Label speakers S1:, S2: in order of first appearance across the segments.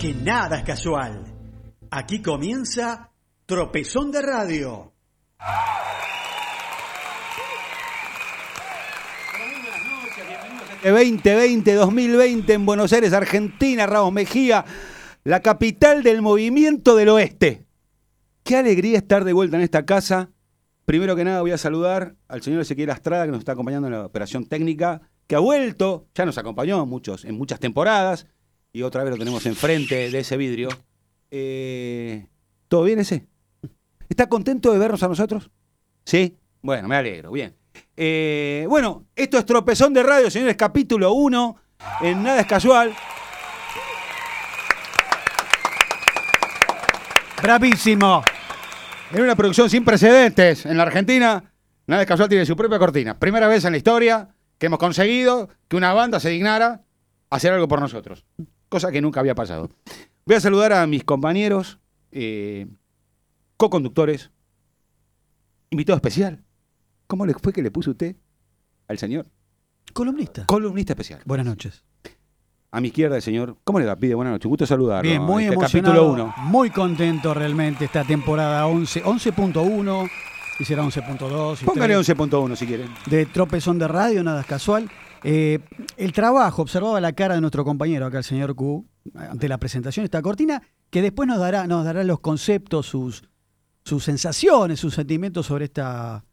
S1: porque nada es casual. Aquí comienza Tropezón de Radio.
S2: 2020, 2020 en Buenos Aires, Argentina, Ramos Mejía, la capital del movimiento del oeste. Qué alegría estar de vuelta en esta casa. Primero que nada voy a saludar al señor Ezequiel Astrada que nos está acompañando en la operación técnica, que ha vuelto, ya nos acompañó muchos, en muchas temporadas y otra vez lo tenemos enfrente de ese vidrio. Eh, ¿Todo bien ese? ¿Está contento de vernos a nosotros? Sí. Bueno, me alegro, bien. Eh, bueno, esto es Tropezón de Radio, señores, capítulo 1. En Nada es Casual.
S3: Bravísimo.
S2: En una producción sin precedentes en la Argentina, Nada es Casual tiene su propia cortina. Primera vez en la historia que hemos conseguido que una banda se dignara a hacer algo por nosotros. Cosa que nunca había pasado. Voy a saludar a mis compañeros, eh, co-conductores, invitado especial. ¿Cómo le fue que le puso usted al señor?
S3: Columnista.
S2: Columnista especial.
S3: Buenas noches.
S2: A mi izquierda el señor. ¿Cómo le va? Pide buenas noches. Gusto saludarlo.
S3: Bien, muy
S2: Este
S3: emocionado.
S2: Capítulo 1.
S3: Muy contento realmente esta temporada 11, 11.1. Y será 11.2. y
S2: Póngale
S3: tres.
S2: 11.1 si quieren.
S3: De Tropezón de Radio, nada es casual. Eh, el trabajo, observaba la cara de nuestro compañero acá, el señor Q, ante la presentación de esta cortina, que después nos dará, nos dará los conceptos, sus, sus sensaciones, sus sentimientos sobre esta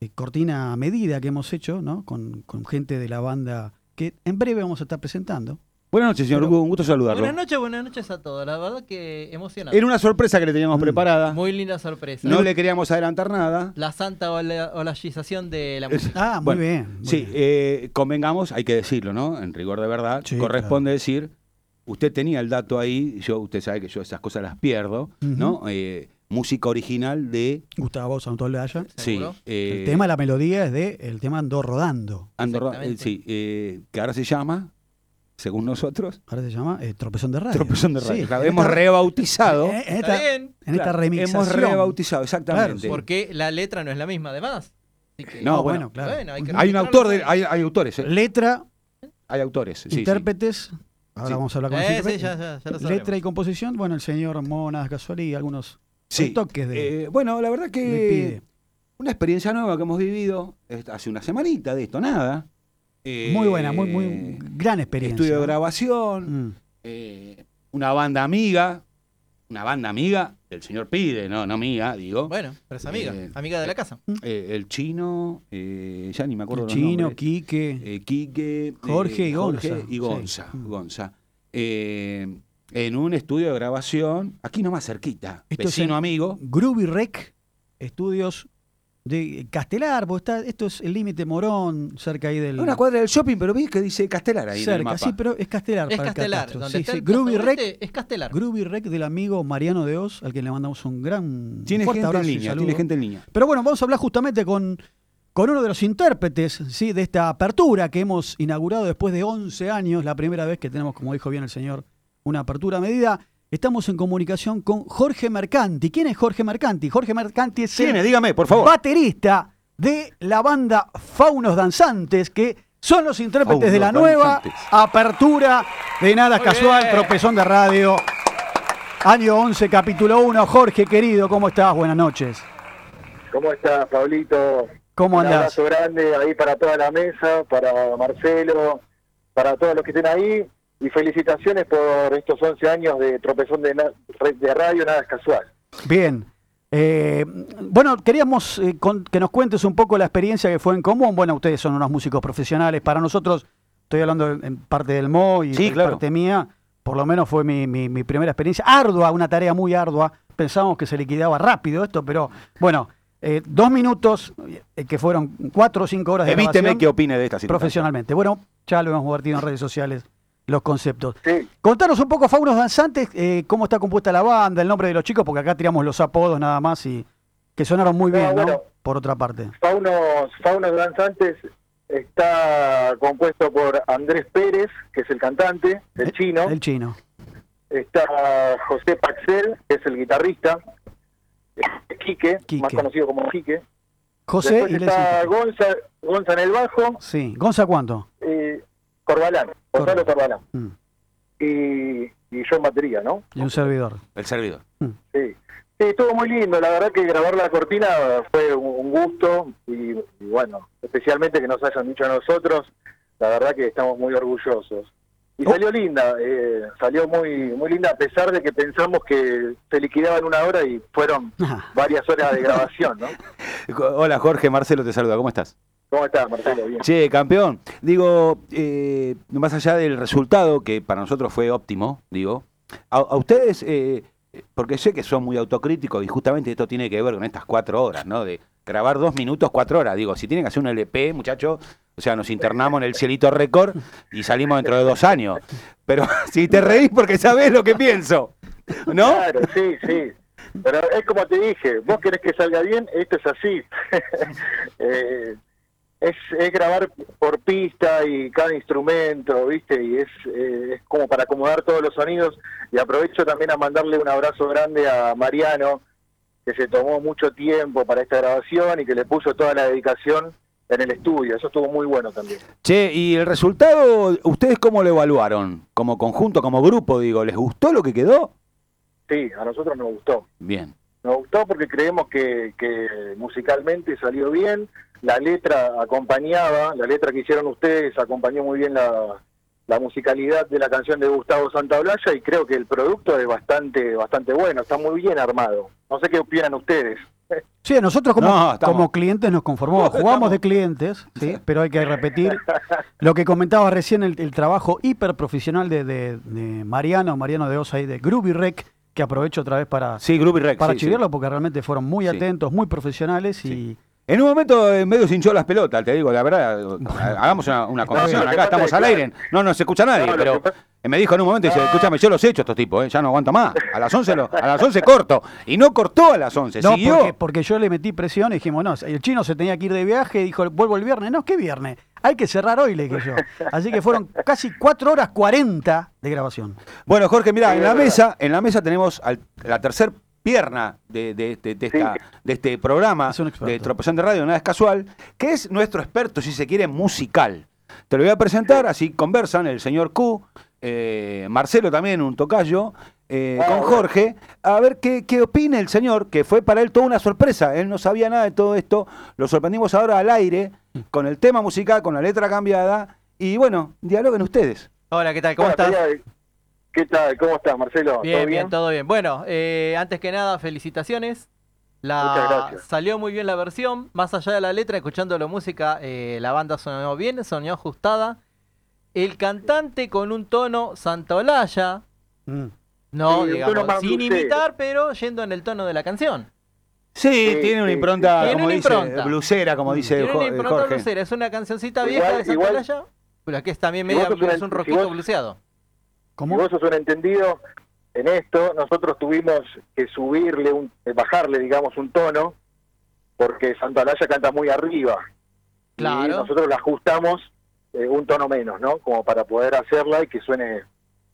S3: eh, cortina medida que hemos hecho, ¿no? Con, con gente de la banda que en breve vamos a estar presentando.
S2: Buenas noches, señor Hugo. Un gusto saludarlo.
S4: Buenas noches, buenas noches a todos. La verdad que emocionante.
S2: Era una sorpresa que le teníamos
S3: Mm.
S2: preparada.
S4: Muy linda sorpresa.
S2: No le queríamos adelantar nada.
S4: La santa ola- olayización de la música.
S3: Ah, muy
S2: Bueno,
S3: bien. muy
S2: Sí,
S3: bien.
S2: eh, convengamos, hay que decirlo, ¿no? En rigor de verdad,
S3: Sí,
S2: corresponde decir, usted tenía el dato ahí, yo usted sabe que yo esas cosas las pierdo, ¿no? Eh, música original de...
S3: Gustavo Santolaya.
S2: Sí,
S4: ¿Seguro?
S2: eh,
S3: El tema, la melodía es de el tema Ando Rodando.
S2: Andorra-
S4: Exactamente.
S2: eh, sí, eh, que ahora se llama, según nosotros,
S3: Ahora se llama eh, Tropezón de Radio.
S2: Tropezón de Radio.
S3: Sí.
S2: Claro, hemos rebautizado.
S3: Eh, En
S4: Está
S3: esta,
S4: bien,
S3: en esta
S2: Claro,
S3: remixación.
S2: Hemos rebautizado, exactamente.
S3: Claro,
S4: porque la letra no es la misma, además. Así que-
S2: No,
S3: Ah,
S2: bueno,
S3: bueno, claro.
S4: Bueno, hay que
S2: Hay un autor, de, hay, hay autores, ¿eh?
S3: Letra,
S2: Hay autores. sí, sí.
S3: intérpretes. Ahora
S2: Sí.
S3: vamos a hablar con
S4: Eh,
S3: los
S4: sí,
S3: intérpretes.
S4: ya, ya, ya lo
S3: Letra y composición. Bueno, el señor Monas Casual y algunos
S2: Sí.
S3: toques de,
S2: Eh, bueno, la verdad que una experiencia nueva que hemos vivido es- hace una semanita de esto, nada. Eh,
S3: Muy buena, muy, muy gran experiencia.
S2: Estudio de grabación,
S3: Mm.
S2: eh, una banda amiga, una banda amiga del señor Pide, no, no mía, digo.
S4: Bueno, pero es amiga,
S2: Eh,
S4: amiga de la casa.
S2: Eh, el chino, eh, ya ni me acuerdo
S3: El
S2: los
S3: Chino,
S2: nombres.
S3: Quique.
S2: Eh, Quique, eh,
S3: Jorge y
S2: Jorge
S3: Gonza,
S2: y. Gonza. Gonza. Eh, en un estudio de grabación, aquí nomás cerquita,
S3: Esto es
S2: vecino amigo.
S3: Groovy Rec, estudios de Castelar, porque está, esto es el límite Morón, cerca ahí del.
S2: Una cuadra del shopping, pero vi que dice Castelar ahí en el
S3: cerca,
S2: mapa.
S3: sí, pero es Castelar.
S4: Es
S3: para el
S4: Castelar, donde
S3: Sí,
S4: está
S3: sí.
S4: el
S3: Groovy Rec,
S4: es Castelar.
S3: Groovy Rec del amigo Mariano de Oz, al que le mandamos un gran
S2: Tiene
S3: fuerte
S2: gente en
S3: abrazo y
S2: línea,
S3: saludo.
S2: tiene gente en línea.
S3: Pero bueno, vamos a hablar justamente con, con uno de los intérpretes ¿sí? de esta apertura que hemos inaugurado después de 11 años, la primera vez que tenemos, como dijo bien el señor, una apertura a medida. Estamos en comunicación con Jorge Mercanti. ¿Quién es Jorge Mercanti? Jorge Mercanti es
S2: ¿Quién
S3: el
S2: es? Dígame, por favor.
S3: baterista de la banda Faunos Danzantes, que son los intérpretes
S2: Faunos
S3: de la nueva
S2: Danzantes.
S3: apertura de Nada
S4: Muy
S3: Casual,
S4: bien.
S3: Tropezón de Radio. Año 11, capítulo 1. Jorge, querido, ¿cómo estás? Buenas noches.
S5: ¿Cómo estás, Pablito?
S3: ¿Cómo
S5: Un
S3: andás?
S5: abrazo grande ahí para toda la mesa, para Marcelo, para todos los que estén ahí. Y felicitaciones por estos 11 años de tropezón de, na- de radio, nada es casual.
S3: Bien. Eh, bueno, queríamos eh, con- que nos cuentes un poco la experiencia que fue en común. Bueno, ustedes son unos músicos profesionales. Para nosotros, estoy hablando en parte del MO y
S2: Sí, claro.
S3: parte mía, por lo menos fue mi, mi- mi primera experiencia. Ardua, una tarea muy ardua. Pensábamos que se liquidaba rápido esto, pero bueno, eh, dos minutos, eh, que fueron cuatro o cinco horas de
S2: Evíteme que opine de esta situación.
S3: profesionalmente. Bueno, ya lo hemos vertido en redes sociales los conceptos.
S5: Sí,
S3: Contanos un poco, Faunos Danzantes, eh, cómo está compuesta la banda, el nombre de los chicos, porque acá tiramos los apodos nada más y que sonaron muy
S5: No,
S3: bien, ¿no? Por otra parte.
S5: Faunos, Faunos Danzantes está compuesto por Andrés Pérez, que es el cantante, el chino.
S3: El chino.
S5: Está José Paxel, que es el guitarrista. Quique,
S3: Quique.
S5: más conocido como Quique.
S3: José
S5: Después
S3: y
S5: está Gonza, Gonza en el bajo,
S3: Sí. ¿Gonza cuánto?
S5: Corbalán, Gonzalo Corbalán.
S3: Mm.
S5: Y, y yo en batería, ¿no?
S3: Y un servidor.
S2: El servidor.
S5: Sí. sí, estuvo muy lindo, la verdad que grabar la cortina fue un, gusto y, y bueno, especialmente que nos hayan dicho a nosotros, la verdad que estamos muy orgullosos. Y salió linda, eh, salió muy muy linda a pesar de que pensamos que se liquidaba en una hora y fueron varias horas de grabación, ¿no?
S2: Hola Jorge, Marcelo te saluda, ¿cómo estás?
S5: ¿Cómo estás, Marcelo? Bien.
S2: Che, campeón, digo, eh, más allá del resultado, que para nosotros fue óptimo, digo, a, a ustedes, eh, porque sé que son muy autocríticos y justamente esto tiene que ver con estas cuatro horas, ¿no? De grabar dos minutos, cuatro horas. Digo, si tienen que hacer un LP, muchachos, o sea, nos internamos en el cielito récord y salimos dentro de dos años. Pero si te reís porque sabés lo que pienso, ¿no?
S5: Claro, sí, sí. Pero es como te dije, vos querés que salga bien, esto es así. Eh, es, es grabar por pista y cada instrumento, ¿viste? Y es, eh, es como para acomodar todos los sonidos. Y aprovecho también a mandarle un abrazo grande a Mariano, que se tomó mucho tiempo para esta grabación y que le puso toda la dedicación en el estudio. Eso estuvo muy bueno también.
S2: Che, y el resultado, ¿ustedes cómo lo evaluaron? Como conjunto, como grupo, digo, ¿les gustó lo que quedó?
S5: Sí, a nosotros nos gustó.
S2: Bien.
S5: Nos gustó porque creemos que, que musicalmente salió bien, la letra acompañaba, la letra que hicieron ustedes acompañó muy bien la, la musicalidad de la canción de Gustavo Santaolalla y creo que el producto es bastante bastante bueno, está muy bien armado. No sé qué opinan ustedes.
S3: Sí, nosotros como,
S2: No, estamos-
S3: como clientes nos conformamos, jugamos de clientes, ¿sí? pero hay que repetir lo que comentaba recién, el, el trabajo hiper profesional de, de- de Mariano, Mariano de Osa y de Groovy Rec, que aprovecho otra vez para,
S2: Sí, Groovy
S3: para
S2: sí,
S3: chiviarlo
S2: sí.
S3: porque realmente fueron muy
S2: Sí.
S3: atentos, muy profesionales y...
S2: En un momento en medio se hinchó las pelotas, te digo, la verdad, hagamos una, una confesión, acá estamos
S5: es
S2: al aire, no nos escucha nadie,
S5: No,
S2: pero me dijo en un momento, dice, escúchame, yo los he hecho estos tipos, eh, ya no aguanto más, a las 11, lo- a las 11 corto, y no cortó a las 11,
S3: No,
S2: siguió.
S3: porque, porque yo le metí presión y dijimos, no, el chino se tenía que ir de viaje dijo, vuelvo el viernes. No, ¿qué viernes? Hay que cerrar hoy, le dije yo. Así que fueron casi 4 horas 40 de grabación.
S2: Bueno, Jorge, mira, en la mesa, en la mesa tenemos al- la tercer pierna de, de- de- de esta-
S5: Sí.
S2: de este programa
S3: Es
S2: de Tropezón de Radio, nada es casual, que es nuestro experto, si se quiere, musical. Te lo voy a presentar, así conversan el señor Q, eh, Marcelo también, un tocayo, eh,
S5: Ah,
S2: con. Jorge, a ver qué, qué opina el señor, que fue para él toda una sorpresa, él no sabía nada de todo esto, lo sorprendimos ahora al aire, con el tema musical, con la letra cambiada, y bueno, dialoguen ustedes.
S4: Hola, ¿qué tal? ¿Cómo estás?
S5: quería- ¿Qué tal? ¿Cómo estás, Marcelo?
S4: Bien,
S5: ¿Todo
S4: bien, todo bien. Bueno, eh, antes que nada, felicitaciones. La,
S5: Muchas gracias.
S4: Salió muy bien la versión. Más allá de la letra, escuchando la música, eh, la banda sonó bien, sonó ajustada. El cantante con un tono santaolalla,
S3: Mm.
S4: no,
S5: Sí,
S4: digamos, sin imitar, pero yendo en el tono de la canción.
S2: Sí,
S5: Sí,
S2: tiene una impronta,
S4: sí. Tiene
S2: como
S4: una
S2: dice,
S4: impronta.
S2: blusera, como dice
S4: Tiene una impronta
S2: Jorge.
S4: blusera, es una cancioncita
S5: Igual-
S4: vieja de
S5: igual-
S4: santaolalla, pero que es también
S5: Si
S4: media, es un
S5: si
S4: rojito
S5: vos-
S4: bluseado.
S3: ¿Cómo?
S5: Si vos sos un entendido en esto, nosotros tuvimos que subirle, un, eh, bajarle, digamos, un tono, porque Santalaya canta muy arriba. Y
S4: Claro.
S5: nosotros la ajustamos eh, un tono menos, ¿no? Como para poder hacerla y que suene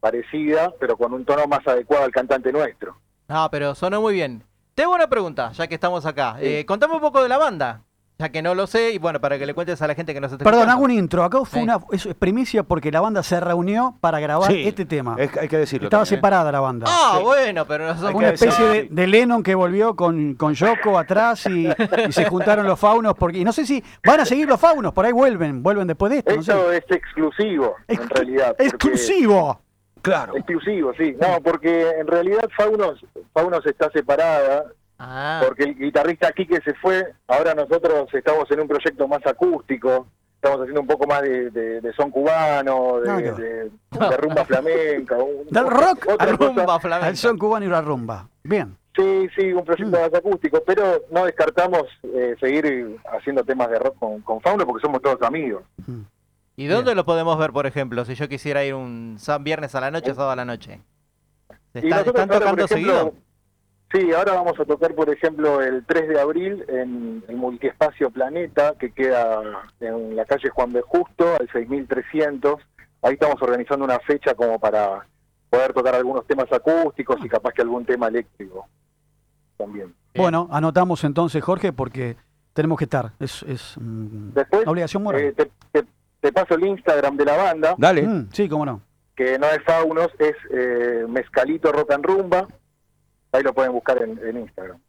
S5: parecida, pero con un tono más adecuado al cantante nuestro.
S4: No, pero sonó muy bien. Tengo una pregunta, ya que estamos acá.
S5: Sí.
S4: Eh, contame un poco de la banda, ya que no lo sé, y bueno, para que le cuentes a la gente que nos está
S3: Perdón,
S4: escuchando.
S3: hago un intro. Acá fue
S4: Sí.
S3: una es primicia porque la banda se reunió para grabar
S2: Sí,
S3: este tema.
S2: es- hay que decirlo.
S3: Estaba
S2: también, ¿eh?
S3: separada la banda.
S4: Ah,
S2: Sí.
S4: bueno, pero no
S2: que
S3: Una especie de, Lennon que volvió con, con Yoko atrás y, y se juntaron los faunos. Porque, y no sé si van a seguir los faunos, por ahí vuelven, vuelven después de esto. no sé.
S5: Esto es exclusivo, en realidad.
S3: ¡Exclusivo!
S2: Claro.
S5: Exclusivo, sí. No, porque en realidad Faunos, Faunos está separada,
S4: Ah,
S5: porque el guitarrista Quique se fue, ahora nosotros estamos en un proyecto más acústico, estamos haciendo un poco más de, de- de son cubano, de,
S3: qué
S5: de- de rumba flamenca. un-
S3: Del rock
S5: otra
S4: rumba flamenca.
S3: Al son cubano y la rumba. Bien.
S5: Sí, sí, un proyecto
S3: Mm.
S5: más acústico, pero no descartamos eh, seguir haciendo temas de rock con, con Fauno porque somos todos amigos.
S4: ¿Y dónde lo podemos ver, por ejemplo, si yo quisiera ir un viernes a la noche, sábado a la noche? ¿Se
S5: Y
S4: está- ¿Están tocando
S5: ejemplo,
S4: seguido?
S5: Sí, ahora vamos a tocar, por ejemplo, el 3 de abril en el Multiespacio Planeta, que queda en la calle Juan B. Justo, al 6300. Ahí estamos organizando una fecha como para poder tocar algunos temas acústicos y capaz que algún tema eléctrico también.
S3: Bueno, anotamos entonces, Jorge, porque tenemos que estar. Es, es mm,
S5: Después,
S3: una obligación moral.
S5: eh, te, te- te paso el Instagram de la banda.
S2: Dale.
S3: Mm, sí, cómo no.
S5: que no es Faunos, es eh, Mezcalito Rock and Rumba. Ahí lo pueden buscar en, Instagram.